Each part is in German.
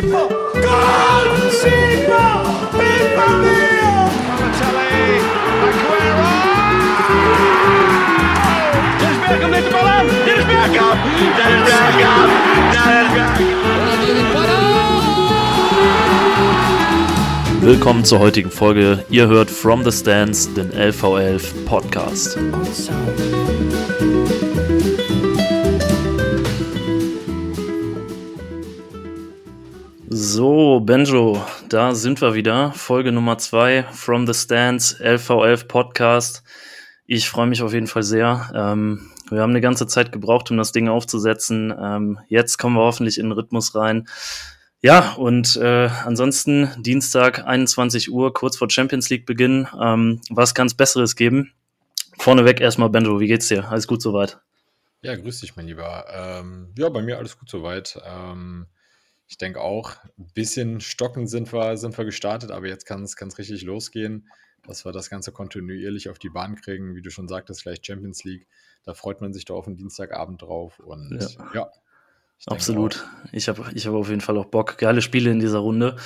Siegler! Gol! Viva Mia! Balotelli, Aguero! Dennis Bergkamp neemt de bal aan. Dennis Bergkamp. Dennis Bergkamp. Dennis Bergkamp. Willkommen zur heutigen Folge. Ihr hört From the Stands, den LV11 Podcast. So, Benjo, da sind wir wieder. Folge Nummer 2 From the Stands, LV11 Podcast. Ich freue mich auf jeden Fall sehr. Ähm, wir haben eine ganze Zeit gebraucht, um das Ding aufzusetzen. Ähm, jetzt kommen wir hoffentlich in den Rhythmus rein. Ja, und äh, ansonsten Dienstag 21 Uhr, kurz vor Champions League Beginn. Ähm, was kann es Besseres geben? Vorneweg erstmal, Benjo, wie geht's dir? Alles gut soweit? Ja, grüß dich, mein Lieber. Ähm, ja, bei mir alles gut soweit. Ähm, ich denke auch, ein bisschen stockend sind wir, sind wir gestartet, aber jetzt kann es richtig losgehen, dass wir das Ganze kontinuierlich auf die Bahn kriegen. Wie du schon sagtest, gleich Champions League. Da freut man sich doch auf den Dienstagabend drauf. Und Ja. ja, ich Absolut. Ich habe ich hab auf jeden Fall auch Bock. Geile Spiele in dieser Runde.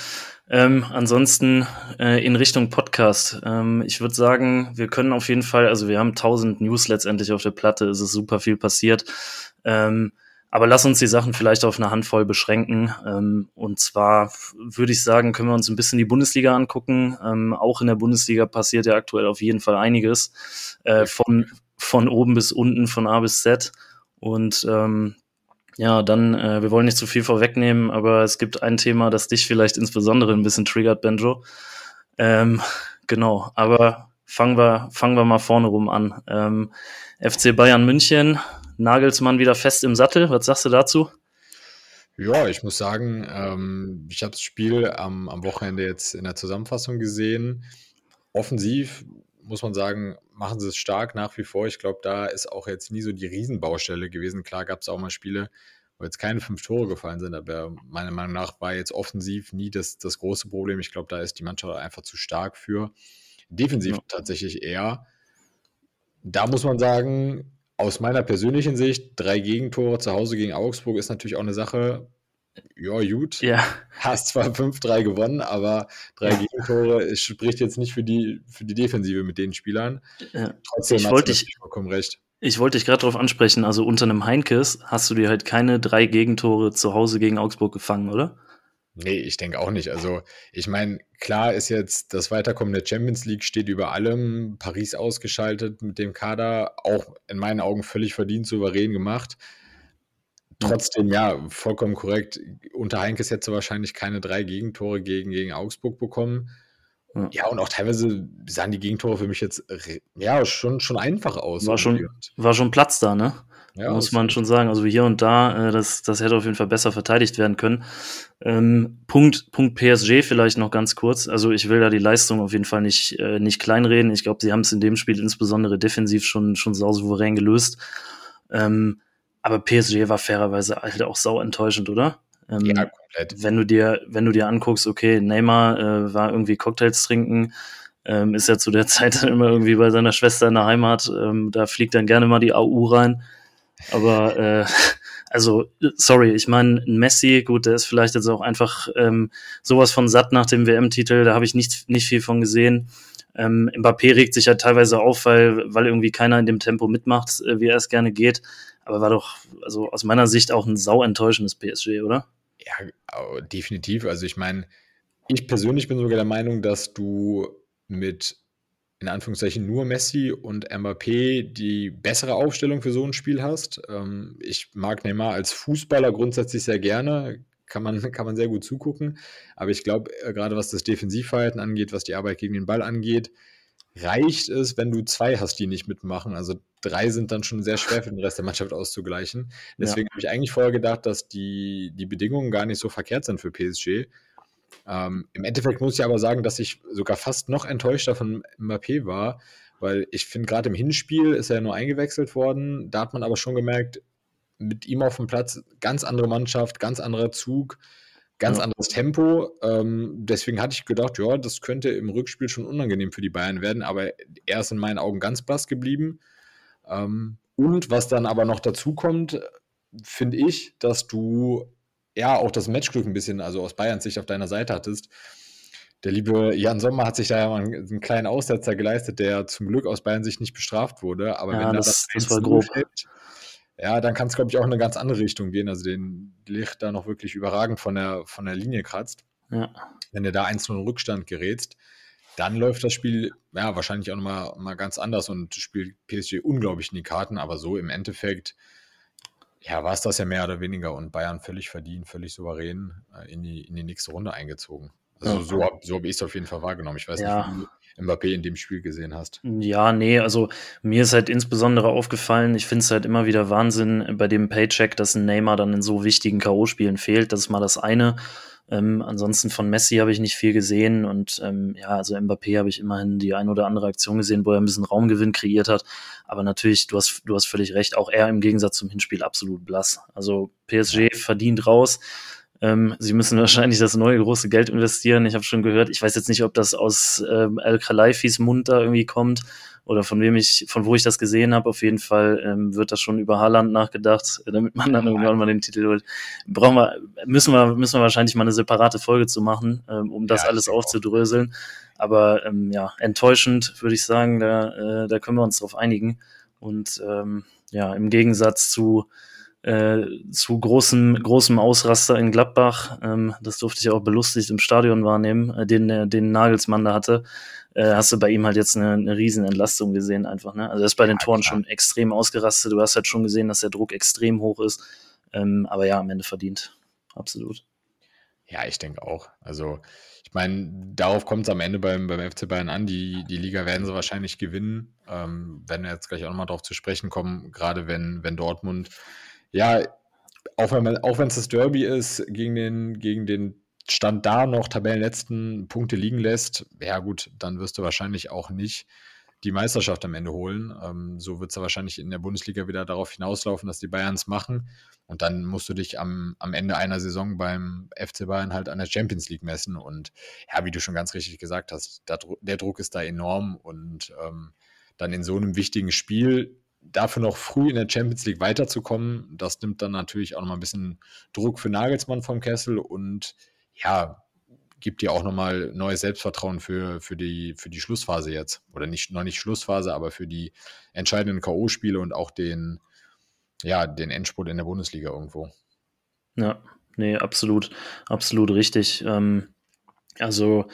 Ähm, ansonsten äh, in Richtung Podcast. Ähm, ich würde sagen, wir können auf jeden Fall, also wir haben 1000 News letztendlich auf der Platte, es ist super viel passiert. Ähm, aber lass uns die Sachen vielleicht auf eine Handvoll beschränken. Ähm, und zwar würde ich sagen, können wir uns ein bisschen die Bundesliga angucken. Ähm, auch in der Bundesliga passiert ja aktuell auf jeden Fall einiges. Äh, von, von oben bis unten, von A bis Z. Und ähm, ja, dann, äh, wir wollen nicht zu viel vorwegnehmen, aber es gibt ein Thema, das dich vielleicht insbesondere ein bisschen triggert, Benjo. Ähm, genau, aber fangen wir, fangen wir mal vorne rum an. Ähm, FC Bayern München, Nagelsmann wieder fest im Sattel. Was sagst du dazu? Ja, ich muss sagen, ähm, ich habe das Spiel am, am Wochenende jetzt in der Zusammenfassung gesehen. Offensiv muss man sagen, machen sie es stark nach wie vor. Ich glaube, da ist auch jetzt nie so die Riesenbaustelle gewesen. Klar gab es auch mal Spiele, wo jetzt keine fünf Tore gefallen sind, aber meiner Meinung nach war jetzt offensiv nie das, das große Problem. Ich glaube, da ist die Mannschaft einfach zu stark für. Defensiv Ja. tatsächlich eher. Da muss man sagen, aus meiner persönlichen Sicht, drei Gegentore zu Hause gegen Augsburg ist natürlich auch eine Sache. Ja, gut. Ja, Hast zwar 5-3 gewonnen, aber drei Gegentore es spricht jetzt nicht für die, für die Defensive mit den Spielern. ja. Trotzdem Ich hast wollte natürlich vollkommen recht. ich wollte dich gerade darauf ansprechen. Also unter einem Heinkes hast du dir halt keine drei Gegentore zu Hause gegen Augsburg gefangen, oder? Nee, ich denke auch nicht. Also, ich meine, klar ist jetzt das Weiterkommen der Champions League steht über allem. Paris ausgeschaltet mit dem Kader, auch in meinen Augen völlig verdient, souverän gemacht. Trotzdem, ja, vollkommen korrekt. Unter Heinkes hätte wahrscheinlich keine drei Gegentore gegen, gegen Augsburg bekommen. Ja. Ja, und auch teilweise sahen die Gegentore für mich jetzt ja schon, schon einfach aus. War schon, war schon Platz da, ne? Ja, muss man schon sagen. Also hier und da, äh, das, das hätte auf jeden Fall besser verteidigt werden können. Ähm, Punkt, Punkt PSG vielleicht noch ganz kurz. Also ich will da die Leistung auf jeden Fall nicht, äh, nicht kleinreden. Ich glaube, sie haben es in dem Spiel insbesondere defensiv schon, schon sau souverän gelöst. Ähm, aber PSG war fairerweise halt auch sau enttäuschend, oder? Ähm, Ja, komplett. wenn du dir, wenn du dir anguckst, okay, Neymar äh, war irgendwie Cocktails trinken, ähm, ist ja zu der Zeit immer irgendwie bei seiner Schwester in der Heimat, ähm, da fliegt dann gerne mal die AU rein. Aber äh, also, sorry, ich meine, ein Messi, gut, der ist vielleicht jetzt auch einfach ähm, sowas von satt nach dem WM-Titel, da habe ich nicht, nicht viel von gesehen. Ähm, Mbappé regt sich ja teilweise auf, weil, weil irgendwie keiner in dem Tempo mitmacht, äh, wie er es gerne geht. Aber war doch, also aus meiner Sicht auch ein sau enttäuschendes PSG, oder? Ja, definitiv. Also ich meine, ich persönlich bin sogar der Meinung, dass du mit in Anführungszeichen nur Messi und Mbappé die bessere Aufstellung für so ein Spiel hast. Ähm, ich mag Neymar als Fußballer grundsätzlich sehr gerne, kann man, kann man sehr gut zugucken. Aber ich glaube, äh, gerade was das Defensivverhalten angeht, was die Arbeit gegen den Ball angeht, reicht es, wenn du zwei hast, die nicht mitmachen. Also drei sind dann schon sehr schwer für den Rest der Mannschaft auszugleichen. Deswegen habe ich eigentlich vorher gedacht, dass die, die Bedingungen gar nicht so verkehrt sind für PSG. Ähm, Im Endeffekt muss ich aber sagen, dass ich sogar fast noch enttäuschter von Mbappé war, weil ich finde, gerade im Hinspiel ist er nur eingewechselt worden. Da hat man aber schon gemerkt, mit ihm auf dem Platz ganz andere Mannschaft, ganz anderer Zug, ganz Ja. anderes Tempo. Ähm, deswegen hatte ich gedacht, ja, das könnte im Rückspiel schon unangenehm für die Bayern werden, aber er ist in meinen Augen ganz blass geblieben. Ähm, und was dann aber noch dazu kommt, finde ich, dass du ja auch das Matchglück ein bisschen, also aus Bayerns Sicht auf deiner Seite hattest. Der liebe Jan Sommer hat sich da ja mal einen, einen kleinen Aussetzer geleistet, der zum Glück aus Bayern Sicht nicht bestraft wurde. Aber Ja, wenn da das- das, das war 1-0 grob. fällt, ja, dann kann es, glaube ich, auch in eine ganz andere Richtung gehen. Also den Licht da noch wirklich überragend von der, von der Linie kratzt. Ja. Wenn du da 1-0 in Rückstand gerätst, dann läuft das Spiel ja wahrscheinlich auch nochmal mal ganz anders und spielt PSG unglaublich in die Karten. Aber so im Endeffekt, ja, war es das ja mehr oder weniger und Bayern völlig verdient, völlig souverän äh, in, die, in die nächste Runde eingezogen. Also Ja. so, hab- so habe ich es auf jeden Fall wahrgenommen. Ich weiß Ja. nicht, wie du Mbappé in dem Spiel gesehen hast. Ja, nee, also mir ist halt insbesondere aufgefallen, ich finde es halt immer wieder Wahnsinn bei dem Paycheck, dass ein Neymar dann in so wichtigen K.O.-Spielen fehlt. Das ist mal das eine. Ähm, ansonsten von Messi habe ich nicht viel gesehen und ähm, ja, also Mbappé habe ich immerhin die ein oder andere Aktion gesehen, wo er ein bisschen Raumgewinn kreiert hat. Aber natürlich, du hast, du hast völlig recht, auch er im Gegensatz zum Hinspiel absolut blass. Also PSG verdient raus. Ähm, sie müssen wahrscheinlich das neue große Geld investieren. Ich habe schon gehört, ich weiß jetzt nicht, ob das aus ähm, El Khalaifis Mund da irgendwie kommt oder von wem ich, von wo ich das gesehen habe. Auf jeden Fall ähm, wird da schon über Haaland nachgedacht, äh, damit man dann irgendwann mal den Titel holt. Brauchen wir, müssen wir, müssen wir wahrscheinlich mal eine separate Folge zu machen, ähm, um das Ja, alles aufzudröseln. Aber ähm, ja, enttäuschend würde ich sagen, da, äh, da können wir uns drauf einigen. Und ähm, ja, im Gegensatz zu äh, zu großem, großem Ausraster in Gladbach. Ähm, das durfte ich auch belustigt im Stadion wahrnehmen, äh, den, äh, den Nagelsmann da hatte. Äh, hast du bei ihm halt jetzt eine, eine riesen Entlastung gesehen einfach. Ne? Also er ist bei den Ja, Toren klar. schon extrem ausgerastet. Du hast halt schon gesehen, dass der Druck extrem hoch ist. Ähm, aber ja, am Ende verdient. Absolut. Ja, ich denke auch. Also, ich meine, darauf kommt es am Ende beim, beim FC Bayern an. Die, die Liga werden sie wahrscheinlich gewinnen. Ähm, werden wir jetzt gleich auch nochmal darauf zu sprechen kommen, gerade wenn, wenn Dortmund, ja, auch wenn man, auch wenn es das Derby ist, gegen den, gegen den Stand da noch Tabellenletzten Punkte liegen lässt, ja gut, dann wirst du wahrscheinlich auch nicht die Meisterschaft am Ende holen. Ähm, so wird es wahrscheinlich in der Bundesliga wieder darauf hinauslaufen, dass die Bayerns machen. Und dann musst du dich am, am Ende einer Saison beim FC Bayern halt an der Champions League messen. Und ja, wie du schon ganz richtig gesagt hast, der, der Druck ist da enorm. Und ähm, dann in so einem wichtigen Spiel dafür noch früh in der Champions League weiterzukommen, das nimmt dann natürlich auch nochmal ein bisschen Druck für Nagelsmann vom Kessel und ja, gibt dir auch nochmal neues Selbstvertrauen für, für, die, für die Schlussphase jetzt. Oder nicht, noch nicht Schlussphase, aber für die entscheidenden K.O.-Spiele und auch den, ja, den Endspurt in der Bundesliga irgendwo. Ja, nee, absolut, absolut richtig. Ähm, also,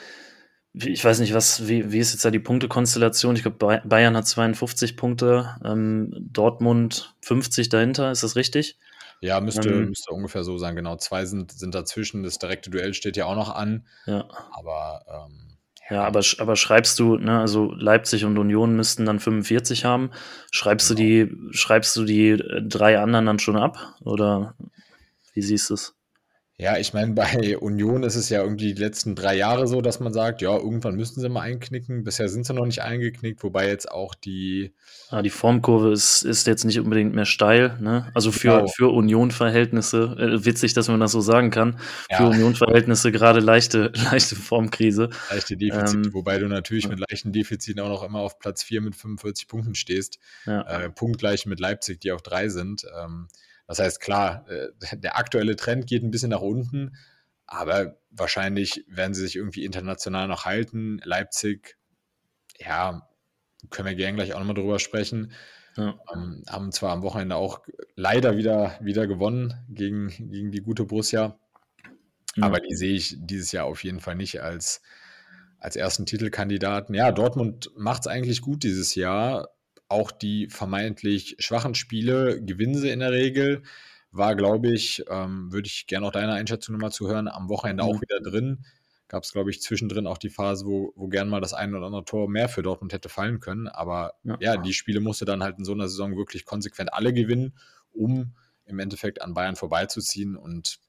ich weiß nicht, was, wie, wie ist jetzt da die Punktekonstellation? Ich glaube, Bayern hat 52 Punkte, ähm, Dortmund 50 dahinter, ist das richtig? Ja, müsste, Ähm, müsste ungefähr so sein. Genau, zwei sind, sind dazwischen. Das direkte Duell steht ja auch noch an. Ja. Aber ähm, Ja, aber, aber schreibst du, ne, also Leipzig und Union müssten dann 45 haben. Schreibst du die, schreibst du die äh, drei anderen dann schon ab? Oder wie siehst du es? Ja, ich meine, bei Union ist es ja irgendwie die letzten drei Jahre so, dass man sagt, ja, irgendwann müssen sie mal einknicken. Bisher sind sie noch nicht eingeknickt, wobei jetzt auch die, Ah, die Formkurve ist, ist jetzt nicht unbedingt mehr steil, ne? Also für, Genau. für Union-Verhältnisse, äh, witzig, dass man das so sagen kann. Für Ja. Union-Verhältnisse gerade leichte, leichte Formkrise. leichte Defizite, Ähm, wobei du natürlich ja. mit leichten Defiziten auch noch immer auf Platz 4 mit 45 Punkten stehst. Ja. Äh, punktgleich mit Leipzig, die auf 3 sind. Ähm, das heißt, klar, äh, der aktuelle Trend geht ein bisschen nach unten, aber wahrscheinlich werden sie sich irgendwie international noch halten. Leipzig, ja, können wir gerne gleich auch nochmal drüber sprechen. Ja. Ähm, haben zwar am Wochenende auch leider wieder, wieder gewonnen gegen, gegen die gute Borussia, Ja. aber die sehe ich dieses Jahr auf jeden Fall nicht als, als ersten Titelkandidaten. Ja, Dortmund macht es eigentlich gut dieses Jahr. Auch die vermeintlich schwachen Spiele gewinnen sie in der Regel. War, glaube ich, ähm, würde ich gerne auch deine Einschätzung nochmal zuhören, am Wochenende auch Mhm. wieder drin. Gab es, glaube ich, zwischendrin auch die Phase, wo, wo gern mal das ein oder andere Tor mehr für Dortmund hätte fallen können. Aber Ja. ja, die Spiele musste dann halt in so einer Saison wirklich konsequent alle gewinnen, um im Endeffekt an Bayern vorbeizuziehen. Und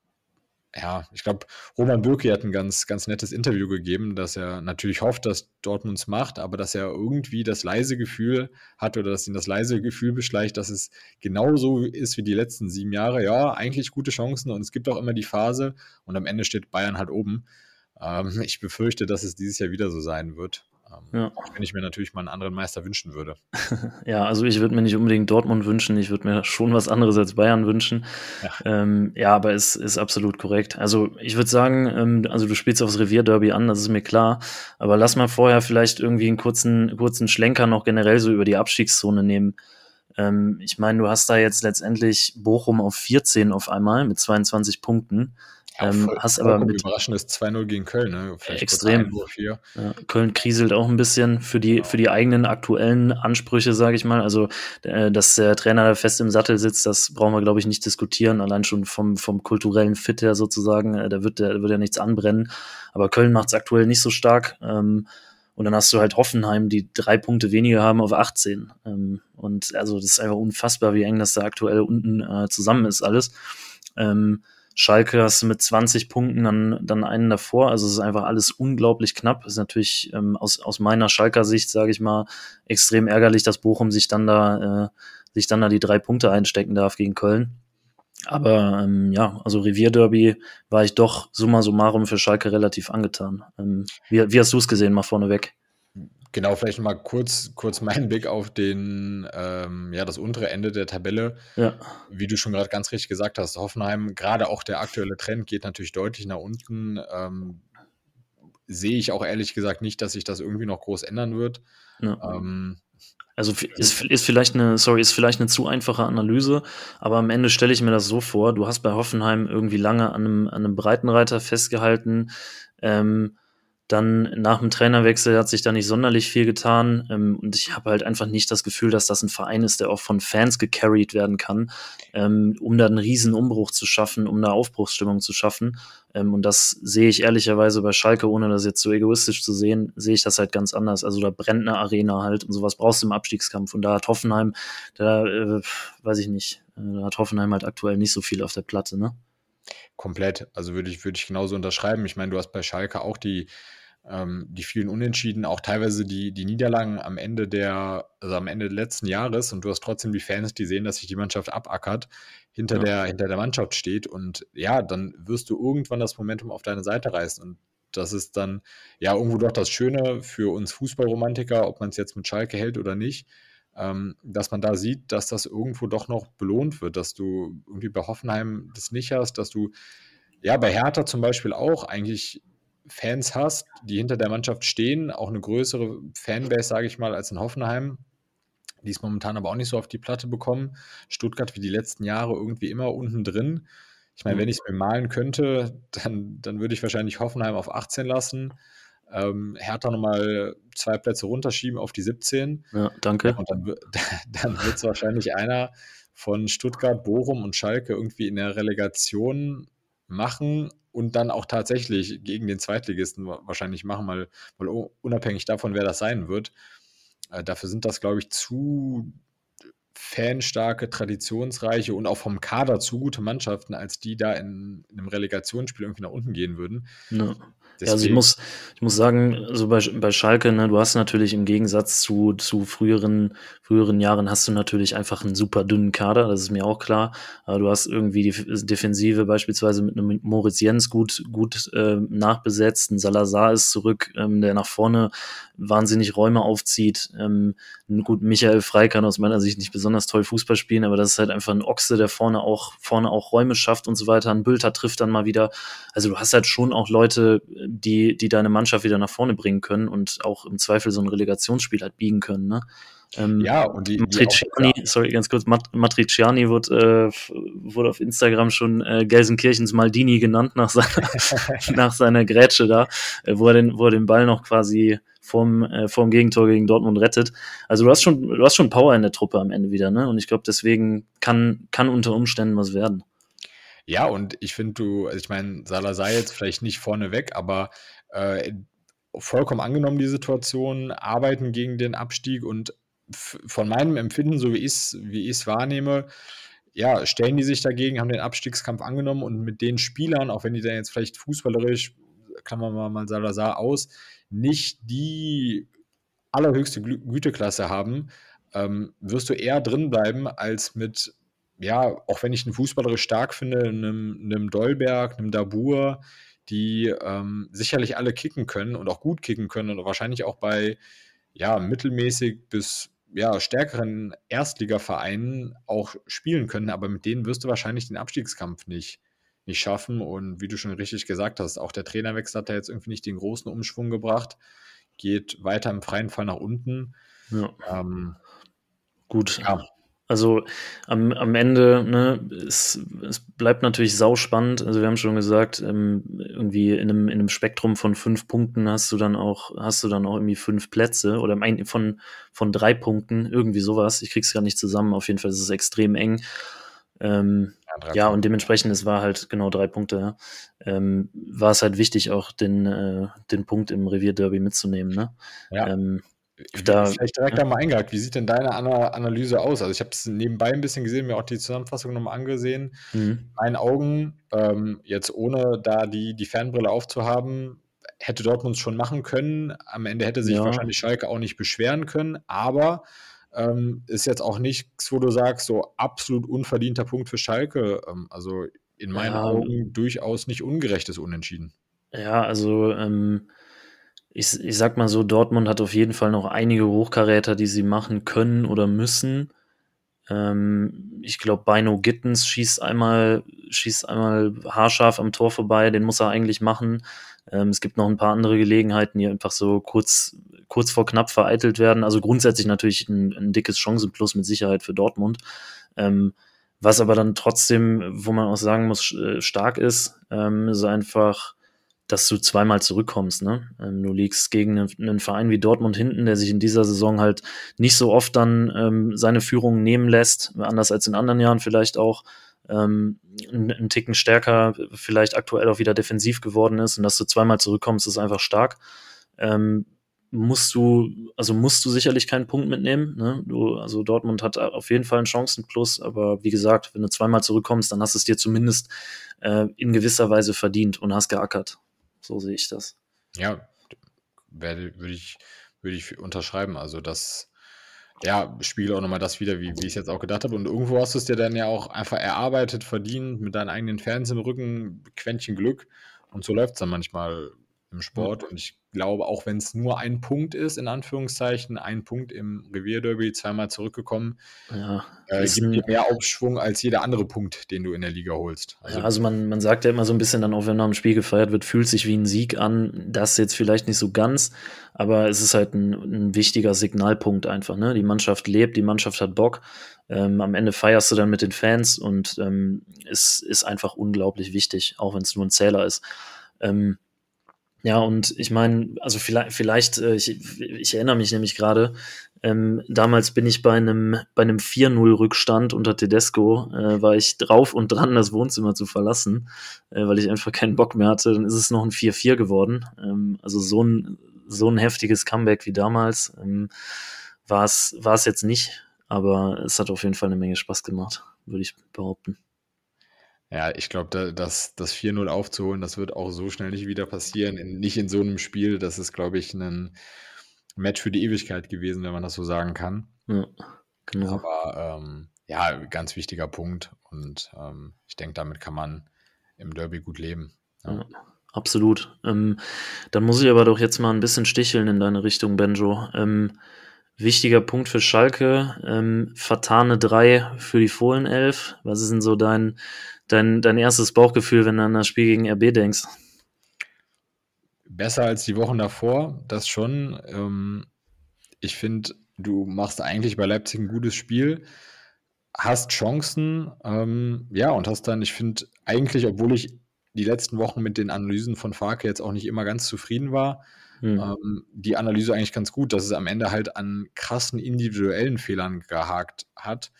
ja, ich glaube, Roman Bürki hat ein ganz, ganz nettes Interview gegeben, dass er natürlich hofft, dass Dortmund es macht, aber dass er irgendwie das leise Gefühl hat oder dass ihn das leise Gefühl beschleicht, dass es genauso ist wie die letzten sieben Jahre. Ja, eigentlich gute Chancen und es gibt auch immer die Phase und am Ende steht Bayern halt oben. Ähm, ich befürchte, dass es dieses Jahr wieder so sein wird. Ja. Auch wenn ich mir natürlich mal einen anderen Meister wünschen würde. ja, also ich würde mir nicht unbedingt Dortmund wünschen, ich würde mir schon was anderes als Bayern wünschen. Ja, ähm, ja aber es ist absolut korrekt. Also ich würde sagen, ähm, also du spielst aufs Revierderby an, das ist mir klar. Aber lass mal vorher vielleicht irgendwie einen kurzen, kurzen Schlenker noch generell so über die Abstiegszone nehmen. Ähm, ich meine, du hast da jetzt letztendlich Bochum auf 14 auf einmal mit 22 Punkten. Ja, ähm, voll, hast aber mit überraschendes 2-0 gegen Köln, ne? Vielleicht extrem. Ja, Köln kriselt auch ein bisschen für die für die eigenen aktuellen Ansprüche, sage ich mal. Also äh, dass der Trainer da fest im Sattel sitzt, das brauchen wir glaube ich nicht diskutieren. Allein schon vom vom kulturellen Fit her sozusagen, äh, da wird der wird ja nichts anbrennen. Aber Köln macht es aktuell nicht so stark. Ähm, und dann hast du halt Hoffenheim, die drei Punkte weniger haben auf 18. Ähm, und also das ist einfach unfassbar, wie eng das da aktuell unten äh, zusammen ist alles. Ähm, Schalke hast du mit 20 Punkten dann, dann einen davor. Also es ist einfach alles unglaublich knapp. Ist natürlich ähm, aus, aus meiner Schalker Sicht, sage ich mal, extrem ärgerlich, dass Bochum sich dann da, äh, sich dann da die drei Punkte einstecken darf gegen Köln. Aber ähm, ja, also Revierderby war ich doch summa summarum für Schalke relativ angetan. Ähm, wie, wie hast du es gesehen, mal vorneweg? Genau, vielleicht mal kurz, kurz meinen Blick auf den, ähm, ja, das untere Ende der Tabelle. Ja. Wie du schon gerade ganz richtig gesagt hast, Hoffenheim, gerade auch der aktuelle Trend geht natürlich deutlich nach unten. Ähm, sehe ich auch ehrlich gesagt nicht, dass sich das irgendwie noch groß ändern wird. Ja. Ähm, also ist, ist vielleicht eine, sorry, ist vielleicht eine zu einfache Analyse, aber am Ende stelle ich mir das so vor, du hast bei Hoffenheim irgendwie lange an einem, an einem Breitenreiter festgehalten, ähm, dann nach dem Trainerwechsel hat sich da nicht sonderlich viel getan. Ähm, und ich habe halt einfach nicht das Gefühl, dass das ein Verein ist, der auch von Fans gecarried werden kann, ähm, um da einen riesen Umbruch zu schaffen, um eine Aufbruchsstimmung zu schaffen. Ähm, und das sehe ich ehrlicherweise bei Schalke, ohne das jetzt so egoistisch zu sehen, sehe ich das halt ganz anders. Also da brennt eine Arena halt und sowas brauchst du im Abstiegskampf. Und da hat Hoffenheim, da äh, weiß ich nicht, äh, da hat Hoffenheim halt aktuell nicht so viel auf der Platte, ne? Komplett. Also würde ich, würde ich genauso unterschreiben. Ich meine, du hast bei Schalke auch die ähm, die vielen Unentschieden, auch teilweise die, die Niederlagen am Ende der, also am Ende des letzten Jahres. Und du hast trotzdem die Fans, die sehen, dass sich die Mannschaft abackert, hinter, ja. der, hinter der Mannschaft steht. Und ja, dann wirst du irgendwann das Momentum auf deine Seite reißen. Und das ist dann ja irgendwo doch das Schöne für uns Fußballromantiker, ob man es jetzt mit Schalke hält oder nicht, ähm, dass man da sieht, dass das irgendwo doch noch belohnt wird, dass du irgendwie bei Hoffenheim das nicht hast, dass du ja bei Hertha zum Beispiel auch eigentlich Fans hast, die hinter der Mannschaft stehen, auch eine größere Fanbase, sage ich mal, als in Hoffenheim, die es momentan aber auch nicht so auf die Platte bekommen. Stuttgart wie die letzten Jahre irgendwie immer unten drin. Ich meine, mhm. wenn ich es mir malen könnte, dann, dann würde ich wahrscheinlich Hoffenheim auf 18 lassen. Ähm, Hertha nochmal zwei Plätze runterschieben auf die 17. Ja, danke. Und dann, dann wird es wahrscheinlich einer von Stuttgart, Bochum und Schalke irgendwie in der Relegation machen und dann auch tatsächlich gegen den Zweitligisten wahrscheinlich machen, mal, mal unabhängig davon, wer das sein wird. Äh, dafür sind das, glaube ich, zu fanstarke, traditionsreiche und auch vom Kader zu gute Mannschaften, als die da in, in einem Relegationsspiel irgendwie nach unten gehen würden. Ja. Ja, also ich muss, ich muss sagen, so bei, bei Schalke, ne, du hast natürlich im Gegensatz zu, zu früheren, früheren Jahren hast du natürlich einfach einen super dünnen Kader, das ist mir auch klar. Aber du hast irgendwie die Defensive beispielsweise mit einem Moritz Jens gut, gut äh, nachbesetzt. Ein Salazar ist zurück, ähm, der nach vorne wahnsinnig Räume aufzieht. Ähm, gut, Michael Frey kann aus meiner Sicht nicht besonders toll Fußball spielen, aber das ist halt einfach ein Ochse, der vorne auch, vorne auch Räume schafft und so weiter. Ein Bülter trifft dann mal wieder. Also du hast halt schon auch Leute, die, die deine Mannschaft wieder nach vorne bringen können und auch im Zweifel so ein Relegationsspiel halt biegen können. Ne? Ähm, ja, und die, Matriciani, die auch, sorry, ganz kurz, Mat Matriciani wurde, äh, wurde auf Instagram schon äh, Gelsenkirchens Maldini genannt nach seiner, nach seiner Grätsche da, äh, wo, er den, wo er den Ball noch quasi vorm, äh, vorm Gegentor gegen Dortmund rettet. Also du hast schon, du hast schon Power in der Truppe am Ende wieder, ne? Und ich glaube, deswegen kann, kann unter Umständen was werden. Ja, und ich finde, du, also ich meine, Salah sei jetzt vielleicht nicht vorneweg, aber äh, vollkommen angenommen die Situation, arbeiten gegen den Abstieg und von meinem Empfinden, so wie ich es wie wahrnehme, ja, stellen die sich dagegen, haben den Abstiegskampf angenommen und mit den Spielern, auch wenn die dann jetzt vielleicht fußballerisch, klammern wir mal Salazar aus, nicht die allerhöchste Güteklasse haben, ähm, wirst du eher drin bleiben als mit ja, auch wenn ich einen fußballerisch stark finde, einem, einem Dolberg, einem Dabur, die ähm, sicherlich alle kicken können und auch gut kicken können und wahrscheinlich auch bei ja, mittelmäßig bis ja, stärkeren Erstligavereinen auch spielen können, aber mit denen wirst du wahrscheinlich den Abstiegskampf nicht, nicht schaffen. Und wie du schon richtig gesagt hast, auch der Trainerwechsel hat da jetzt irgendwie nicht den großen Umschwung gebracht, geht weiter im freien Fall nach unten. Ja. Ähm, Gut. Ja. Also am, am Ende, ne, es, es bleibt natürlich sauspannend. Also wir haben schon gesagt, ähm, irgendwie in einem, in einem Spektrum von fünf Punkten hast du dann auch, hast du dann auch irgendwie fünf Plätze oder von, von drei Punkten, irgendwie sowas. Ich krieg's gar nicht zusammen. Auf jeden Fall ist es extrem eng. Ähm, ja, ja und dementsprechend, es war halt genau drei Punkte, ja. ähm, war es halt wichtig, auch den, äh, den Punkt im Revierderby mitzunehmen. Ne? Ja. Ähm, da, Vielleicht direkt ja. einmal eingehakt. Wie sieht denn deine Analyse aus? Also ich habe es nebenbei ein bisschen gesehen, mir auch die Zusammenfassung nochmal angesehen. Mhm. In meinen Augen, ähm, jetzt ohne da die, die Fernbrille aufzuhaben, hätte Dortmund es schon machen können. Am Ende hätte sich ja. wahrscheinlich Schalke auch nicht beschweren können, aber ähm, ist jetzt auch nichts, wo du sagst, so absolut unverdienter Punkt für Schalke. Ähm, also in meinen ja. Augen durchaus nicht ungerechtes Unentschieden. Ja, also ähm, ich, ich sag mal so, Dortmund hat auf jeden Fall noch einige Hochkaräter, die sie machen können oder müssen. Ähm, ich glaube, Bino Gittens schießt einmal, schießt einmal haarscharf am Tor vorbei, den muss er eigentlich machen. Ähm, es gibt noch ein paar andere Gelegenheiten, die einfach so kurz, kurz vor knapp vereitelt werden. Also grundsätzlich natürlich ein, ein dickes Chancenplus mit Sicherheit für Dortmund. Ähm, was aber dann trotzdem, wo man auch sagen muss, äh, stark ist, ähm, ist einfach dass du zweimal zurückkommst. Ne? Ähm, du liegst gegen einen, einen, Verein wie Dortmund hinten, der sich in dieser Saison halt nicht so oft dann ähm, seine Führung nehmen lässt, anders als in anderen Jahren vielleicht auch. Ähm, einen Ticken stärker, vielleicht aktuell auch wieder defensiv geworden ist und dass du zweimal zurückkommst, ist einfach stark. Ähm, musst du, also musst du sicherlich keinen Punkt mitnehmen. Ne? Du, also Dortmund hat auf jeden Fall einen Chancenplus, aber wie gesagt, wenn du zweimal zurückkommst, dann hast du es dir zumindest äh, in gewisser Weise verdient und hast geackert. So sehe ich das. Ja, werde, würde ich, würde ich unterschreiben. Also das, ja, spiegelt auch nochmal das wieder, wie, wie ich es jetzt auch gedacht habe. Und irgendwo hast du es dir dann ja auch einfach erarbeitet, verdient, mit deinen eigenen Fans im Rücken, Quäntchen Glück. Und so läuft es dann manchmal im Sport. Und ich glaube, auch wenn es nur ein Punkt ist, in Anführungszeichen, ein Punkt im Revierderby, zweimal zurückgekommen, ja, äh, gibt dir mehr Aufschwung als jeder andere Punkt, den du in der Liga holst. Also, ja, also man, man sagt ja immer so ein bisschen dann auch, wenn nach dem Spiel gefeiert wird, fühlt sich wie ein Sieg an. Das jetzt vielleicht nicht so ganz, aber es ist halt ein, ein wichtiger Signalpunkt einfach. Ne? Die Mannschaft lebt, die Mannschaft hat Bock. Ähm, am Ende feierst du dann mit den Fans und ähm, es ist einfach unglaublich wichtig, auch wenn es nur ein Zähler ist. Ähm, ja, und ich meine, also vielleicht, vielleicht äh, ich, ich erinnere mich nämlich gerade, ähm, damals bin ich bei einem, bei einem 4-0-Rückstand unter Tedesco, äh, war ich drauf und dran, das Wohnzimmer zu verlassen, äh, weil ich einfach keinen Bock mehr hatte. Dann ist es noch ein 4-4 geworden. Ähm, also so ein, so ein heftiges Comeback wie damals ähm, war es jetzt nicht, aber es hat auf jeden Fall eine Menge Spaß gemacht, würde ich behaupten. Ja, ich glaube, da, das, das 4-0 aufzuholen, das wird auch so schnell nicht wieder passieren. In, nicht in so einem Spiel. Das ist, glaube ich, ein Match für die Ewigkeit gewesen, wenn man das so sagen kann. Ja, genau. Aber ähm, ja, ganz wichtiger Punkt. Und ähm, ich denke, damit kann man im Derby gut leben. Ja. Ja, absolut. Ähm, dann muss ich aber doch jetzt mal ein bisschen sticheln in deine Richtung, Benjo. Ähm, wichtiger Punkt für Schalke, ähm, vertane 3 für die Fohlenelf. Was ist denn so dein, dein, dein erstes Bauchgefühl, wenn du an das Spiel gegen RB denkst? Besser als die Wochen davor, das schon. Ähm, ich finde, du machst eigentlich bei Leipzig ein gutes Spiel, hast Chancen, ähm, ja, und hast dann, ich finde, eigentlich, obwohl ich die letzten Wochen mit den Analysen von Farke jetzt auch nicht immer ganz zufrieden war, hm. ähm, die Analyse eigentlich ganz gut, dass es am Ende halt an krassen individuellen Fehlern gehakt hat,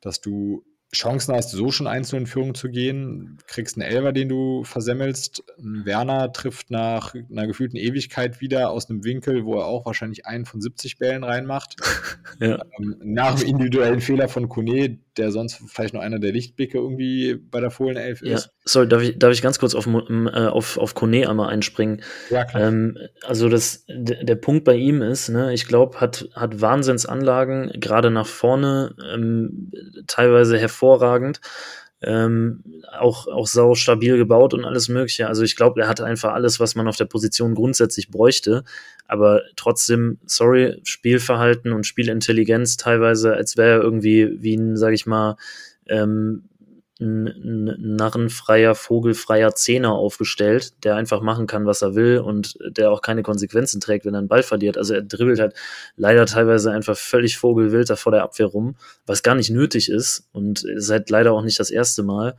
dass du Chancen hast, so schon einzeln in Führung zu gehen. Kriegst einen Elver, den du versemmelst. Ein Werner trifft nach einer gefühlten Ewigkeit wieder aus einem Winkel, wo er auch wahrscheinlich einen von 70 Bällen reinmacht. ja. ähm, nach einem individuellen Fehler von Kone, der sonst vielleicht noch einer der Lichtblicke irgendwie bei der Fohlenelf ist. Ja, sorry, darf ich, darf ich ganz kurz auf, äh, auf, auf Kone einmal einspringen? Ja, klar. Ähm, also das, der Punkt bei ihm ist, ne, ich glaube, hat, hat Wahnsinnsanlagen, gerade nach vorne, ähm, teilweise hervorragend. Ähm, auch, auch sau stabil gebaut und alles Mögliche. Also ich glaube, er hat einfach alles, was man auf der Position grundsätzlich bräuchte. Aber trotzdem, sorry, Spielverhalten und Spielintelligenz teilweise, als wäre er irgendwie wie ein, sag ich mal, ähm, ein narrenfreier, vogelfreier Zehner aufgestellt, der einfach machen kann, was er will und der auch keine Konsequenzen trägt, wenn er einen Ball verliert. Also er dribbelt halt leider teilweise einfach völlig vogelwild da vor der Abwehr rum, was gar nicht nötig ist und ist halt leider auch nicht das erste Mal.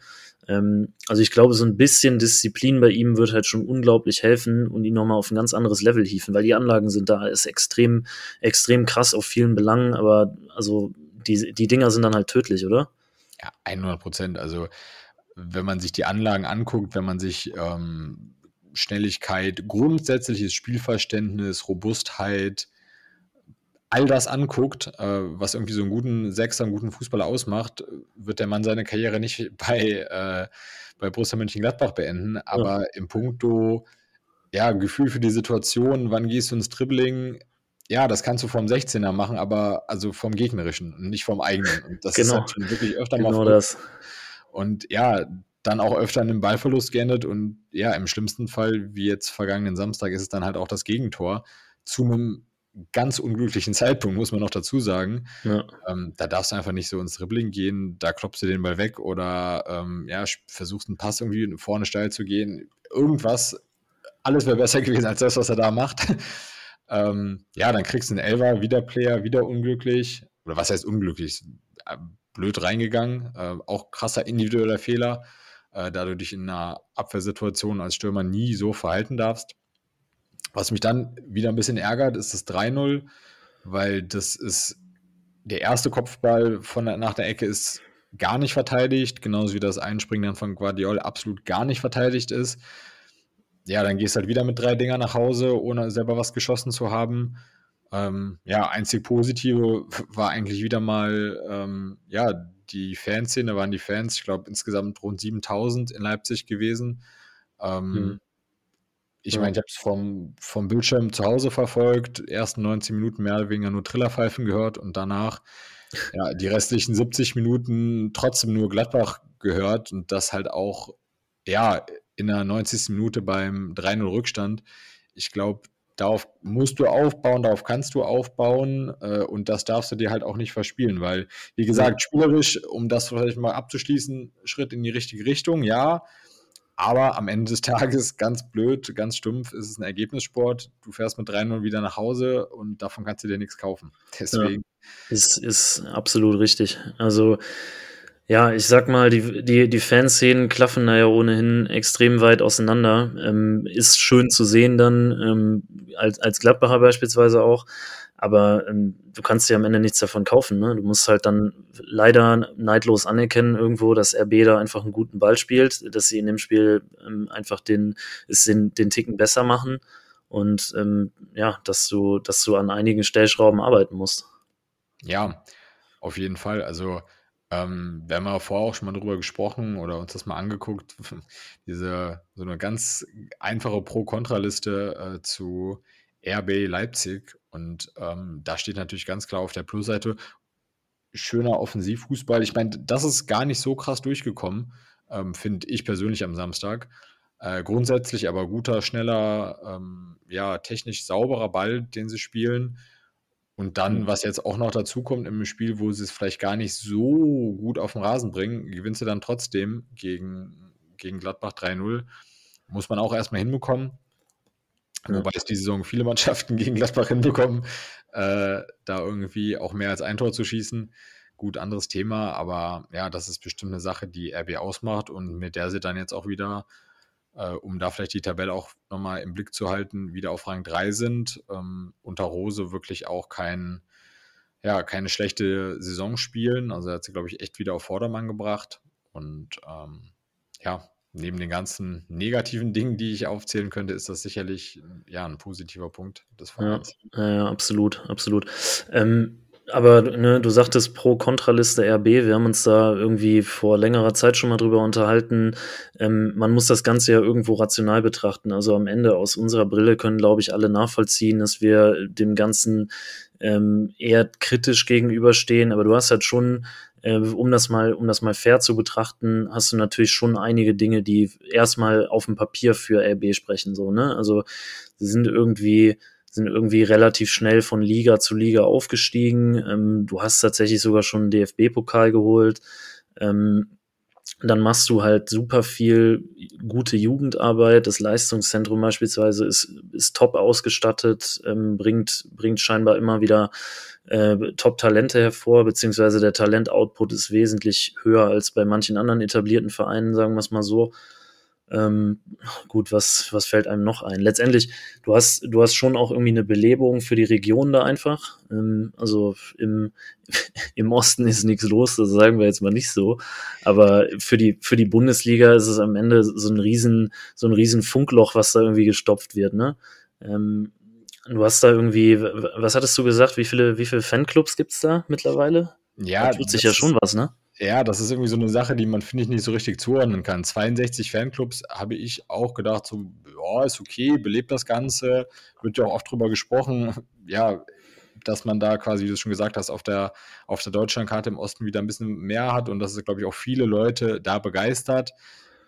Ähm, also ich glaube, so ein bisschen Disziplin bei ihm wird halt schon unglaublich helfen und ihn nochmal auf ein ganz anderes Level hieven, weil die Anlagen sind da, ist extrem, extrem krass auf vielen Belangen, aber also die, die Dinger sind dann halt tödlich, oder? Ja, 100 Prozent. Also, wenn man sich die Anlagen anguckt, wenn man sich ähm, Schnelligkeit, grundsätzliches Spielverständnis, Robustheit, all das anguckt, äh, was irgendwie so einen guten Sechser, einen guten Fußballer ausmacht, wird der Mann seine Karriere nicht bei, äh, bei Borussia Mönchengladbach beenden. Aber ja. im Punkto, ja, Gefühl für die Situation, wann gehst du ins Dribbling, ja, das kannst du vom 16er machen, aber also vom gegnerischen und nicht vom eigenen. Und das genau. ist halt schon wirklich öfter genau mal. Genau das. Und ja, dann auch öfter in einem Ballverlust geendet und ja, im schlimmsten Fall, wie jetzt vergangenen Samstag, ist es dann halt auch das Gegentor zu einem ganz unglücklichen Zeitpunkt, muss man noch dazu sagen. Ja. Ähm, da darfst du einfach nicht so ins Dribbling gehen, da klopfst du den Ball weg oder ähm, ja, versuchst einen Pass irgendwie vorne steil zu gehen. Irgendwas, alles wäre besser gewesen als das, was er da macht. Ähm, ja, dann kriegst du einen Elver, wieder Player, wieder unglücklich. Oder was heißt unglücklich? Äh, blöd reingegangen. Äh, auch krasser individueller Fehler, äh, da du dich in einer Abwehrsituation als Stürmer nie so verhalten darfst. Was mich dann wieder ein bisschen ärgert, ist das 3-0, weil das ist der erste Kopfball von der, nach der Ecke ist gar nicht verteidigt, genauso wie das Einspringen dann von Guardiol absolut gar nicht verteidigt ist ja, dann gehst du halt wieder mit drei Dinger nach Hause, ohne selber was geschossen zu haben. Ähm, ja, einzig Positive war eigentlich wieder mal, ähm, ja, die Fanszene, waren die Fans, ich glaube, insgesamt rund 7000 in Leipzig gewesen. Ähm, mhm. Ich meine, ich habe es vom, vom Bildschirm zu Hause verfolgt, ersten 19 Minuten mehr oder weniger nur Trillerpfeifen gehört und danach ja, die restlichen 70 Minuten trotzdem nur Gladbach gehört und das halt auch, ja, in der 90. Minute beim 3-0 Rückstand. Ich glaube, darauf musst du aufbauen, darauf kannst du aufbauen äh, und das darfst du dir halt auch nicht verspielen, weil, wie gesagt, spielerisch, um das vielleicht mal abzuschließen, Schritt in die richtige Richtung, ja, aber am Ende des Tages, ganz blöd, ganz stumpf, ist es ein Ergebnissport. Du fährst mit 3-0 wieder nach Hause und davon kannst du dir nichts kaufen. Deswegen. Ja, ist, ist absolut richtig. Also, ja, ich sag mal, die, die, die Fanszenen klaffen da ja ohnehin extrem weit auseinander. Ähm, ist schön zu sehen dann, ähm, als, als Gladbacher beispielsweise auch. Aber ähm, du kannst dir am Ende nichts davon kaufen. Ne? Du musst halt dann leider neidlos anerkennen irgendwo, dass RB da einfach einen guten Ball spielt, dass sie in dem Spiel ähm, einfach den, ist den, den Ticken besser machen und ähm, ja, dass du, dass du an einigen Stellschrauben arbeiten musst. Ja, auf jeden Fall. Also ähm, wir haben ja vorher auch schon mal drüber gesprochen oder uns das mal angeguckt, diese so eine ganz einfache Pro-Kontra-Liste äh, zu RB Leipzig. Und ähm, da steht natürlich ganz klar auf der Plusseite schöner Offensivfußball. Ich meine, das ist gar nicht so krass durchgekommen, ähm, finde ich persönlich am Samstag. Äh, grundsätzlich aber guter, schneller, ähm, ja, technisch sauberer Ball, den sie spielen. Und dann, mhm. was jetzt auch noch dazu kommt im Spiel, wo sie es vielleicht gar nicht so gut auf den Rasen bringen, gewinnst du dann trotzdem gegen, gegen Gladbach 3-0. Muss man auch erstmal hinbekommen. Ja. Wobei es die Saison viele Mannschaften gegen Gladbach hinbekommen, äh, da irgendwie auch mehr als ein Tor zu schießen. Gut, anderes Thema, aber ja, das ist bestimmt eine Sache, die RB ausmacht und mit der sie dann jetzt auch wieder äh, um da vielleicht die Tabelle auch nochmal im Blick zu halten, wieder auf Rang 3 sind. Ähm, unter Rose wirklich auch kein, ja, keine schlechte Saison spielen. Also er hat sie, glaube ich, echt wieder auf Vordermann gebracht. Und ähm, ja, neben den ganzen negativen Dingen, die ich aufzählen könnte, ist das sicherlich ja, ein positiver Punkt des Vereins. Ja, ja, absolut, absolut. Ähm, aber ne, du sagtest Pro-Kontraliste RB, wir haben uns da irgendwie vor längerer Zeit schon mal drüber unterhalten. Ähm, man muss das Ganze ja irgendwo rational betrachten. Also am Ende aus unserer Brille können, glaube ich, alle nachvollziehen, dass wir dem Ganzen ähm, eher kritisch gegenüberstehen. Aber du hast halt schon äh, um das mal, um das mal fair zu betrachten, hast du natürlich schon einige Dinge, die erstmal auf dem Papier für RB sprechen, so, ne? Also, sie sind irgendwie, sind irgendwie relativ schnell von Liga zu Liga aufgestiegen. Ähm, du hast tatsächlich sogar schon einen DFB-Pokal geholt. Ähm, dann machst du halt super viel gute Jugendarbeit. Das Leistungszentrum beispielsweise ist, ist top ausgestattet, ähm, bringt, bringt scheinbar immer wieder äh, Top-Talente hervor, beziehungsweise der Talent-Output ist wesentlich höher als bei manchen anderen etablierten Vereinen, sagen wir es mal so. Ähm, gut, was, was fällt einem noch ein? Letztendlich, du hast, du hast schon auch irgendwie eine Belebung für die Region da einfach. Ähm, also im, im Osten ist nichts los, das sagen wir jetzt mal nicht so. Aber für die, für die Bundesliga ist es am Ende so ein riesen, so ein riesen Funkloch, was da irgendwie gestopft wird, ne? Ähm, du hast da irgendwie, was hattest du gesagt? Wie viele, wie viele Fanclubs gibt's da mittlerweile? Ja, da tut sich ja schon was, ne? Ja, das ist irgendwie so eine Sache, die man, finde ich, nicht so richtig zuordnen kann. 62 Fanclubs habe ich auch gedacht, so, ja, ist okay, belebt das Ganze, wird ja auch oft drüber gesprochen, ja, dass man da quasi, wie du es schon gesagt hast, auf der, auf der Deutschlandkarte im Osten wieder ein bisschen mehr hat und dass es, glaube ich, auch viele Leute da begeistert.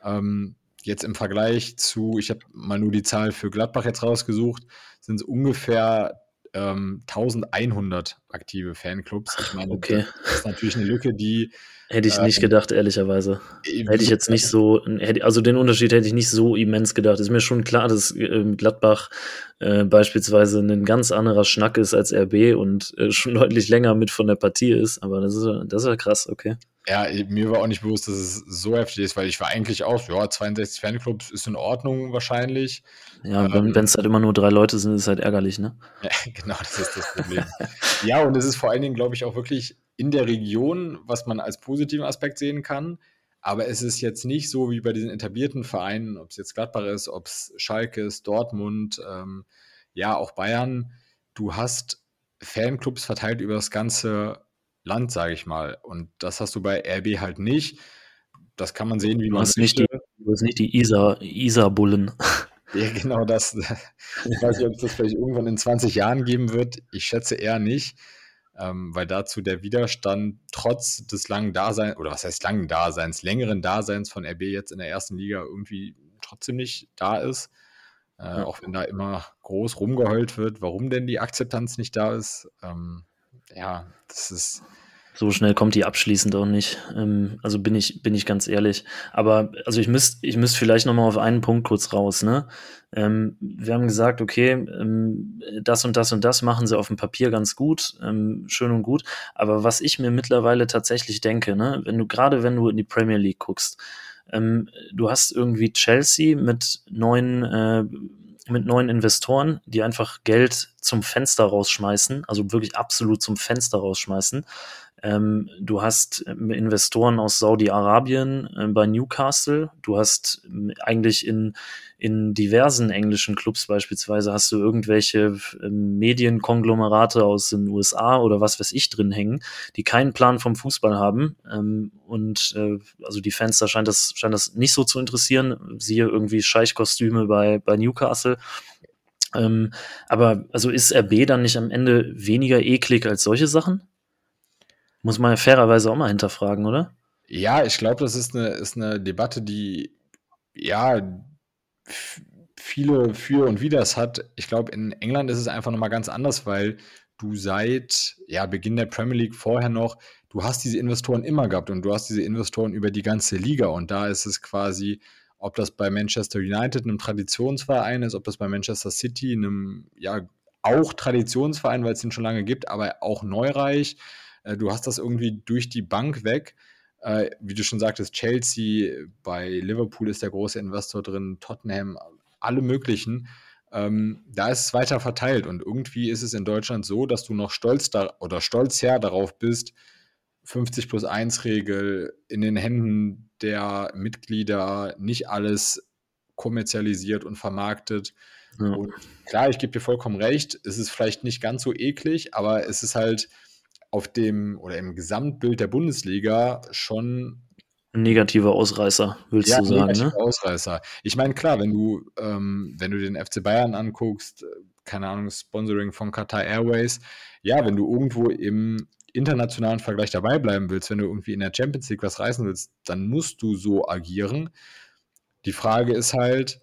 Ähm, jetzt im Vergleich zu, ich habe mal nur die Zahl für Gladbach jetzt rausgesucht, sind es ungefähr ähm, 1100 aktive Fanclubs. Ich meine, okay. das ist natürlich eine Lücke, die Hätte ich nicht ähm, gedacht, ehrlicherweise. Hätte ich jetzt nicht so, also den Unterschied hätte ich nicht so immens gedacht. Ist mir schon klar, dass ähm, Gladbach äh, beispielsweise ein ganz anderer Schnack ist als RB und äh, schon deutlich länger mit von der Partie ist, aber das ist, das ist ja krass, okay. Ja, mir war auch nicht bewusst, dass es so heftig ist, weil ich war eigentlich auch, ja, 62 Fanclubs ist in Ordnung wahrscheinlich. Ja, ähm, wenn es halt immer nur drei Leute sind, ist es halt ärgerlich, ne? Ja, genau, das ist das Problem. ja, und es ist vor allen Dingen, glaube ich, auch wirklich in der Region, was man als positiven Aspekt sehen kann. Aber es ist jetzt nicht so wie bei diesen etablierten Vereinen, ob es jetzt Gladbach ist, ob es Schalke ist, Dortmund, ähm, ja, auch Bayern. Du hast Fanclubs verteilt über das ganze Land, sage ich mal. Und das hast du bei RB halt nicht. Das kann man sehen, wie du man hast nicht die, Du hast nicht die Isar-Bullen. Ja, genau das. Ich weiß nicht, ob es das vielleicht irgendwann in 20 Jahren geben wird. Ich schätze eher nicht ähm, weil dazu der Widerstand trotz des langen Daseins, oder was heißt langen Daseins, längeren Daseins von RB jetzt in der ersten Liga irgendwie trotzdem nicht da ist. Äh, ja. Auch wenn da immer groß rumgeheult wird, warum denn die Akzeptanz nicht da ist. Ähm, ja, das ist so schnell kommt die abschließend auch nicht. Ähm, also bin ich, bin ich ganz ehrlich. Aber also ich müsste ich müsst vielleicht noch mal auf einen Punkt kurz raus. Ne? Ähm, wir haben gesagt, okay, ähm, das und das und das machen sie auf dem Papier ganz gut, ähm, schön und gut. Aber was ich mir mittlerweile tatsächlich denke, ne, wenn du gerade wenn du in die Premier League guckst, ähm, du hast irgendwie Chelsea mit neuen äh, mit neuen Investoren, die einfach Geld zum Fenster rausschmeißen, also wirklich absolut zum Fenster rausschmeißen. Ähm, du hast ähm, Investoren aus Saudi-Arabien äh, bei Newcastle. Du hast ähm, eigentlich in, in diversen englischen Clubs beispielsweise hast du irgendwelche äh, Medienkonglomerate aus den USA oder was weiß ich drin hängen, die keinen Plan vom Fußball haben. Ähm, und äh, also die Fans, da scheint das, scheint das nicht so zu interessieren. Siehe irgendwie Scheichkostüme bei, bei Newcastle. Ähm, aber also ist RB dann nicht am Ende weniger eklig als solche Sachen? Muss man ja fairerweise auch mal hinterfragen, oder? Ja, ich glaube, das ist eine, ist eine Debatte, die ja viele für und widers hat. Ich glaube, in England ist es einfach nochmal ganz anders, weil du seit ja, Beginn der Premier League vorher noch, du hast diese Investoren immer gehabt und du hast diese Investoren über die ganze Liga und da ist es quasi, ob das bei Manchester United, einem Traditionsverein ist, ob das bei Manchester City, einem ja auch Traditionsverein, weil es den schon lange gibt, aber auch neureich du hast das irgendwie durch die Bank weg. Äh, wie du schon sagtest, Chelsea, bei Liverpool ist der große Investor drin, Tottenham, alle möglichen. Ähm, da ist es weiter verteilt und irgendwie ist es in Deutschland so, dass du noch stolz da oder stolz her darauf bist, 50 plus 1 Regel in den Händen der Mitglieder, nicht alles kommerzialisiert und vermarktet. Ja. Und klar, ich gebe dir vollkommen recht, es ist vielleicht nicht ganz so eklig, aber es ist halt, auf dem oder im Gesamtbild der Bundesliga schon negativer Ausreißer, willst ja, du sagen, ne? Ausreißer. Ich meine, klar, wenn du, ähm, wenn du den FC Bayern anguckst, keine Ahnung, Sponsoring von Qatar Airways, ja, wenn du irgendwo im internationalen Vergleich dabei bleiben willst, wenn du irgendwie in der Champions League was reißen willst, dann musst du so agieren. Die Frage ist halt,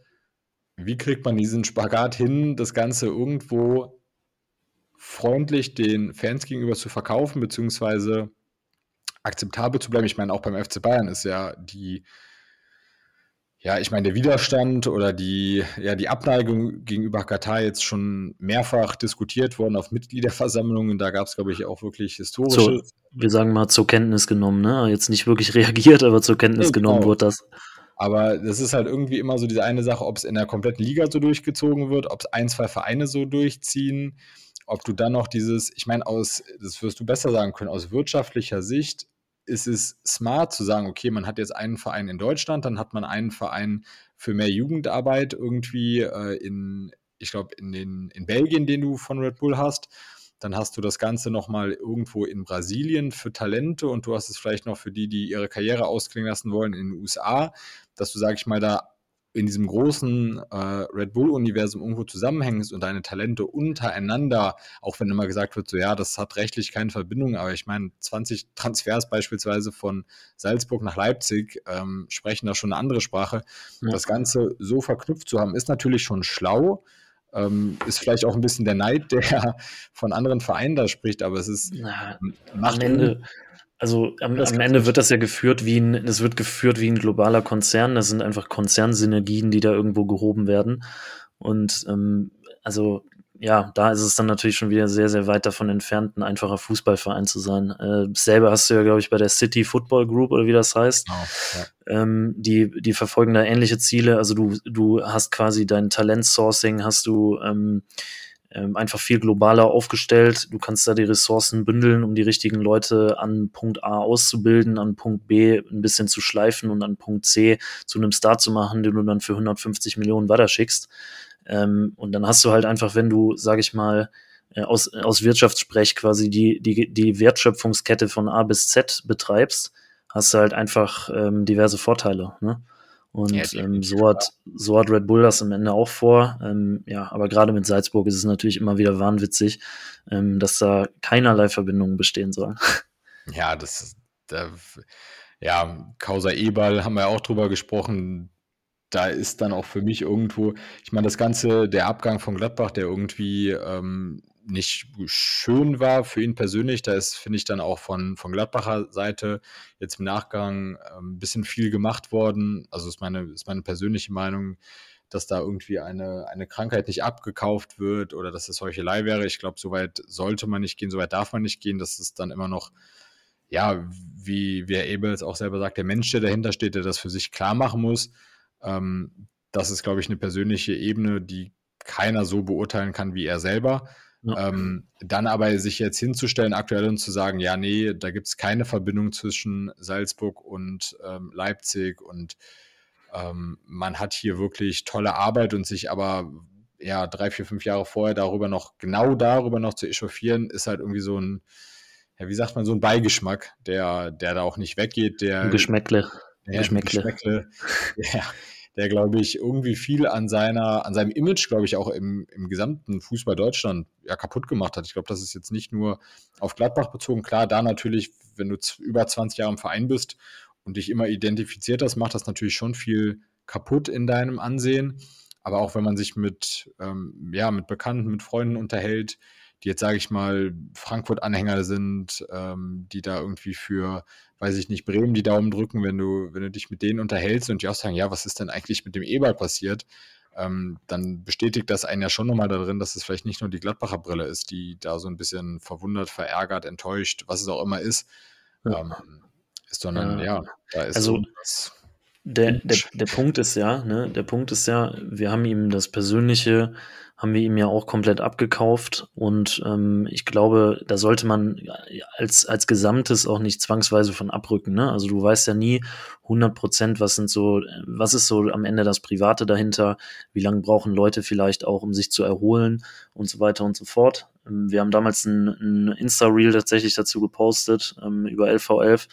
wie kriegt man diesen Spagat hin, das Ganze irgendwo freundlich den Fans gegenüber zu verkaufen, beziehungsweise akzeptabel zu bleiben. Ich meine, auch beim FC Bayern ist ja die, ja, ich meine, der Widerstand oder die, ja, die Abneigung gegenüber Katar jetzt schon mehrfach diskutiert worden auf Mitgliederversammlungen. Da gab es, glaube ich, auch wirklich historische. So, wir sagen mal zur Kenntnis genommen, ne? Jetzt nicht wirklich reagiert, aber zur Kenntnis genommen genau. wird das. Aber das ist halt irgendwie immer so diese eine Sache, ob es in der kompletten Liga so durchgezogen wird, ob es ein, zwei Vereine so durchziehen, ob du dann noch dieses, ich meine, aus, das wirst du besser sagen können, aus wirtschaftlicher Sicht ist es smart zu sagen, okay, man hat jetzt einen Verein in Deutschland, dann hat man einen Verein für mehr Jugendarbeit irgendwie äh, in, ich glaube, in, in Belgien, den du von Red Bull hast. Dann hast du das Ganze nochmal irgendwo in Brasilien für Talente und du hast es vielleicht noch für die, die ihre Karriere ausklingen lassen wollen in den USA, dass du, sag ich mal, da in diesem großen äh, Red Bull-Universum irgendwo zusammenhängst und deine Talente untereinander, auch wenn immer gesagt wird, so ja, das hat rechtlich keine Verbindung, aber ich meine, 20 Transfers beispielsweise von Salzburg nach Leipzig ähm, sprechen da schon eine andere Sprache. Ja. Das Ganze so verknüpft zu haben, ist natürlich schon schlau. Ähm, ist vielleicht auch ein bisschen der Neid, der von anderen Vereinen da spricht, aber es ist Na, Ende, also am, am Ende wird das ja geführt wie ein, es wird geführt wie ein globaler Konzern. Das sind einfach Konzernsynergien, die da irgendwo gehoben werden. Und ähm, also ja, da ist es dann natürlich schon wieder sehr, sehr weit davon entfernt, ein einfacher Fußballverein zu sein. Äh, selber hast du ja, glaube ich, bei der City Football Group oder wie das heißt. Oh, ja. ähm, die, die verfolgen da ähnliche Ziele. Also du, du hast quasi dein Talent-Sourcing, hast du ähm, ähm, einfach viel globaler aufgestellt. Du kannst da die Ressourcen bündeln, um die richtigen Leute an Punkt A auszubilden, an Punkt B ein bisschen zu schleifen und an Punkt C zu einem Star zu machen, den du dann für 150 Millionen weiterschickst. Ähm, und dann hast du halt einfach, wenn du, sag ich mal, äh, aus, aus Wirtschaftssprech quasi die, die, die Wertschöpfungskette von A bis Z betreibst, hast du halt einfach ähm, diverse Vorteile. Ne? Und ja, ähm, so, hat, so hat Red Bull das am Ende auch vor. Ähm, ja, aber gerade mit Salzburg ist es natürlich immer wieder wahnwitzig, ähm, dass da keinerlei Verbindungen bestehen sollen. Ja, das da, ja, Causa Ebal haben wir auch drüber gesprochen. Da ist dann auch für mich irgendwo, ich meine, das Ganze, der Abgang von Gladbach, der irgendwie ähm, nicht schön war für ihn persönlich. Da ist, finde ich, dann auch von, von Gladbacher Seite jetzt im Nachgang ähm, ein bisschen viel gemacht worden. Also ist meine, ist meine persönliche Meinung, dass da irgendwie eine, eine Krankheit nicht abgekauft wird oder dass es Heuchelei wäre. Ich glaube, so weit sollte man nicht gehen, so weit darf man nicht gehen. Das ist dann immer noch, ja, wie, wie Herr Ebels auch selber sagt, der Mensch, der dahinter steht, der das für sich klar machen muss. Ähm, das ist, glaube ich, eine persönliche Ebene, die keiner so beurteilen kann wie er selber. Ja. Ähm, dann aber sich jetzt hinzustellen aktuell und zu sagen, ja, nee, da gibt es keine Verbindung zwischen Salzburg und ähm, Leipzig und ähm, man hat hier wirklich tolle Arbeit und sich aber ja drei, vier, fünf Jahre vorher darüber noch, genau darüber noch zu echauffieren, ist halt irgendwie so ein, ja, wie sagt man, so ein Beigeschmack, der, der da auch nicht weggeht, der Geschmäckle. Ja, Geschmäckle. Geschmäckle. ja, der, glaube ich, irgendwie viel an seiner, an seinem Image, glaube ich, auch im, im gesamten Fußball Deutschland ja, kaputt gemacht hat. Ich glaube, das ist jetzt nicht nur auf Gladbach bezogen. Klar, da natürlich, wenn du über 20 Jahre im Verein bist und dich immer identifiziert hast, macht das natürlich schon viel kaputt in deinem Ansehen. Aber auch wenn man sich mit, ähm, ja, mit Bekannten, mit Freunden unterhält, die jetzt, sage ich mal, Frankfurt-Anhänger sind, ähm, die da irgendwie für weiß ich nicht, Bremen die Daumen drücken, wenn du, wenn du dich mit denen unterhältst und die auch sagen, ja, was ist denn eigentlich mit dem Eberl passiert? Ähm, dann bestätigt das einen ja schon nochmal darin, dass es vielleicht nicht nur die Gladbacher Brille ist, die da so ein bisschen verwundert, verärgert, enttäuscht, was es auch immer ist, ja. ähm, ist sondern ja, ja da ist also, so der, der, der Punkt ist ja, ne, der Punkt ist ja, wir haben ihm das Persönliche haben wir ihm ja auch komplett abgekauft. Und ähm, ich glaube, da sollte man als, als Gesamtes auch nicht zwangsweise von abrücken. Ne? Also du weißt ja nie 100 Prozent, was sind so, was ist so am Ende das Private dahinter, wie lange brauchen Leute vielleicht auch, um sich zu erholen und so weiter und so fort. Ähm, wir haben damals ein, ein Insta-Reel tatsächlich dazu gepostet ähm, über LV11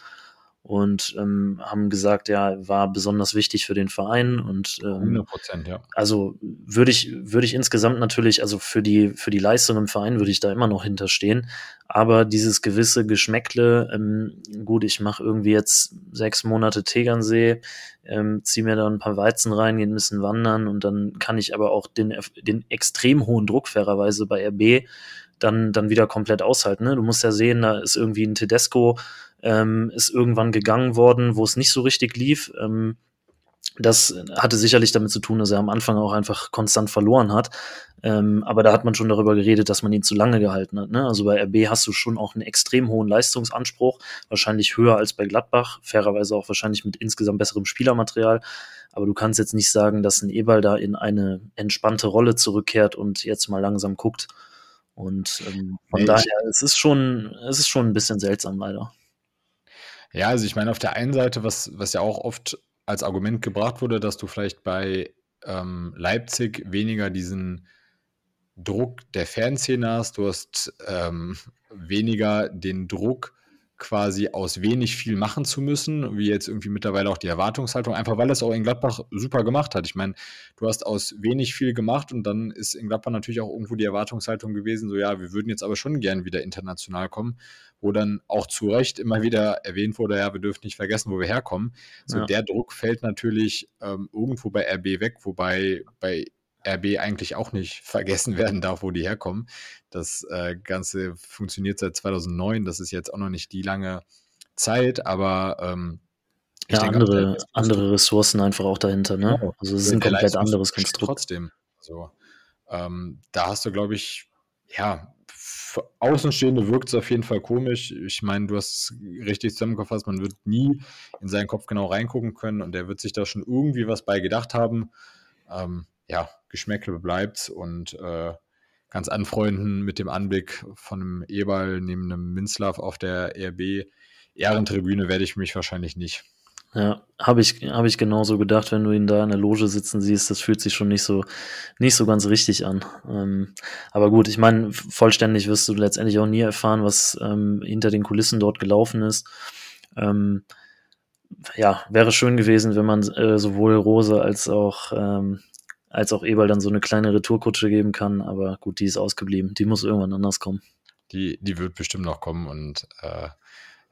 und ähm, haben gesagt, ja, war besonders wichtig für den Verein und ähm, 100 Prozent, ja. Also würde ich, würde ich insgesamt natürlich, also für die, für die Leistung im Verein würde ich da immer noch hinterstehen. Aber dieses gewisse Geschmäckle, ähm, gut, ich mache irgendwie jetzt sechs Monate Tegernsee, ähm, ziehe mir da ein paar Weizen rein, gehe ein bisschen wandern und dann kann ich aber auch den, den extrem hohen Druck fairerweise bei RB dann, dann wieder komplett aushalten. Ne? Du musst ja sehen, da ist irgendwie ein Tedesco, ähm, ist irgendwann gegangen worden, wo es nicht so richtig lief. Ähm, das hatte sicherlich damit zu tun, dass er am Anfang auch einfach konstant verloren hat. Ähm, aber da hat man schon darüber geredet, dass man ihn zu lange gehalten hat. Ne? Also bei RB hast du schon auch einen extrem hohen Leistungsanspruch, wahrscheinlich höher als bei Gladbach, fairerweise auch wahrscheinlich mit insgesamt besserem Spielermaterial. Aber du kannst jetzt nicht sagen, dass ein Eberl da in eine entspannte Rolle zurückkehrt und jetzt mal langsam guckt. Und ähm, von nee, daher, es ist schon, es ist schon ein bisschen seltsam leider. Ja, also ich meine, auf der einen Seite, was, was ja auch oft als Argument gebracht wurde, dass du vielleicht bei ähm, Leipzig weniger diesen Druck der Fanszene hast, du hast ähm, weniger den Druck, quasi aus wenig viel machen zu müssen, wie jetzt irgendwie mittlerweile auch die Erwartungshaltung, einfach weil es auch in Gladbach super gemacht hat. Ich meine, du hast aus wenig viel gemacht und dann ist in Gladbach natürlich auch irgendwo die Erwartungshaltung gewesen, so ja, wir würden jetzt aber schon gern wieder international kommen, wo dann auch zu Recht immer wieder erwähnt wurde, ja, wir dürfen nicht vergessen, wo wir herkommen. So ja. der Druck fällt natürlich ähm, irgendwo bei RB weg, wobei bei RB eigentlich auch nicht vergessen werden darf, wo die herkommen. Das äh, Ganze funktioniert seit 2009. Das ist jetzt auch noch nicht die lange Zeit, aber ähm, ja, denke, andere, andere Ressourcen einfach auch dahinter. Ne? Genau. Also es ist ein komplett anderes Konstrukt. Trotzdem. Also, ähm, da hast du, glaube ich, ja, für Außenstehende wirkt es auf jeden Fall komisch. Ich meine, du hast es richtig zusammengefasst, man wird nie in seinen Kopf genau reingucken können und der wird sich da schon irgendwie was bei gedacht haben. Ähm, ja, Geschmäckle bleibt und äh, ganz anfreunden mit dem Anblick von einem Eberl neben einem Minzlaff auf der RB Ehrentribüne werde ich mich wahrscheinlich nicht. Ja, habe ich, hab ich genauso gedacht, wenn du ihn da in der Loge sitzen siehst, das fühlt sich schon nicht so, nicht so ganz richtig an. Ähm, aber gut, ich meine, vollständig wirst du letztendlich auch nie erfahren, was ähm, hinter den Kulissen dort gelaufen ist. Ähm, ja, wäre schön gewesen, wenn man äh, sowohl Rose als auch ähm, als auch Eberl dann so eine kleine Retourkutsche geben kann. Aber gut, die ist ausgeblieben. Die muss irgendwann anders kommen. Die, die wird bestimmt noch kommen und äh,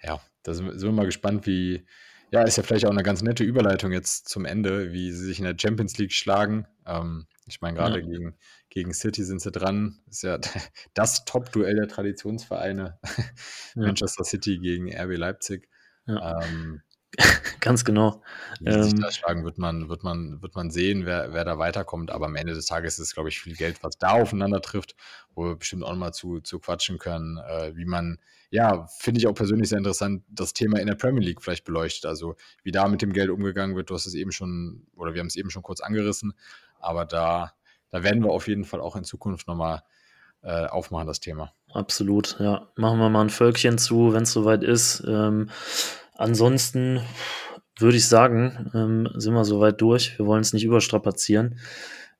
ja, da sind, sind wir mal gespannt, wie, ja, ist ja vielleicht auch eine ganz nette Überleitung jetzt zum Ende, wie sie sich in der Champions League schlagen. Ähm, ich meine, gerade ja. gegen, gegen City sind sie dran. Ist ja das Top-Duell der Traditionsvereine. Ja. Manchester City gegen RB Leipzig. Ja. Ähm, Ganz genau. Wie ähm, sich schlagen, wird man, wird man, wird man sehen, wer, wer da weiterkommt. Aber am Ende des Tages ist es, glaube ich, viel Geld, was da aufeinander trifft, wo wir bestimmt auch mal zu, zu quatschen können, äh, wie man, ja, finde ich auch persönlich sehr interessant, das Thema in der Premier League vielleicht beleuchtet. Also wie da mit dem Geld umgegangen wird, du hast es eben schon, oder wir haben es eben schon kurz angerissen, aber da, da werden wir auf jeden Fall auch in Zukunft nochmal äh, aufmachen, das Thema. Absolut, ja. Machen wir mal ein Völkchen zu, wenn es soweit ist. Ähm, Ansonsten würde ich sagen, ähm, sind wir soweit durch. Wir wollen es nicht überstrapazieren.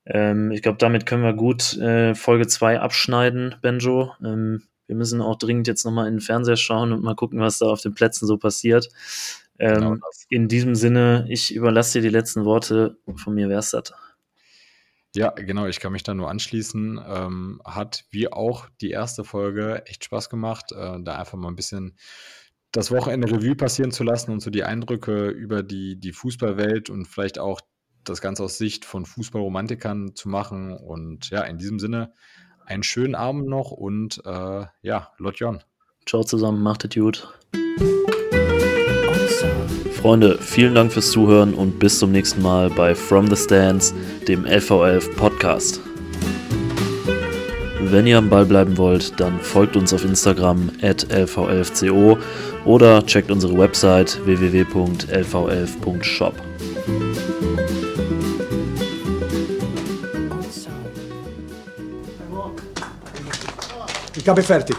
Ähm, ich glaube, damit können wir gut äh, Folge 2 abschneiden, Benjo. Ähm, wir müssen auch dringend jetzt nochmal in den Fernseher schauen und mal gucken, was da auf den Plätzen so passiert. Ähm, genau in diesem Sinne, ich überlasse dir die letzten Worte. Von mir wär's das. Ja, genau, ich kann mich da nur anschließen. Ähm, hat wie auch die erste Folge echt Spaß gemacht, äh, da einfach mal ein bisschen das Wochenende Revue passieren zu lassen und so die Eindrücke über die, die Fußballwelt und vielleicht auch das Ganze aus Sicht von Fußballromantikern zu machen. Und ja, in diesem Sinne, einen schönen Abend noch und äh, ja, Lotjon. Ciao zusammen, macht es gut. Freunde, vielen Dank fürs Zuhören und bis zum nächsten Mal bei From the Stands, dem LV11 Podcast. Wenn ihr am Ball bleiben wollt, dann folgt uns auf Instagram at lv11co oder checkt unsere Website www.lv11.shop. Ich habe fertig.